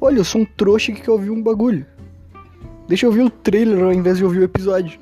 Olha, eu sou um trouxa que quer ouvir um bagulho. Deixa eu ouvir o trailer ao invés de ouvir o episódio.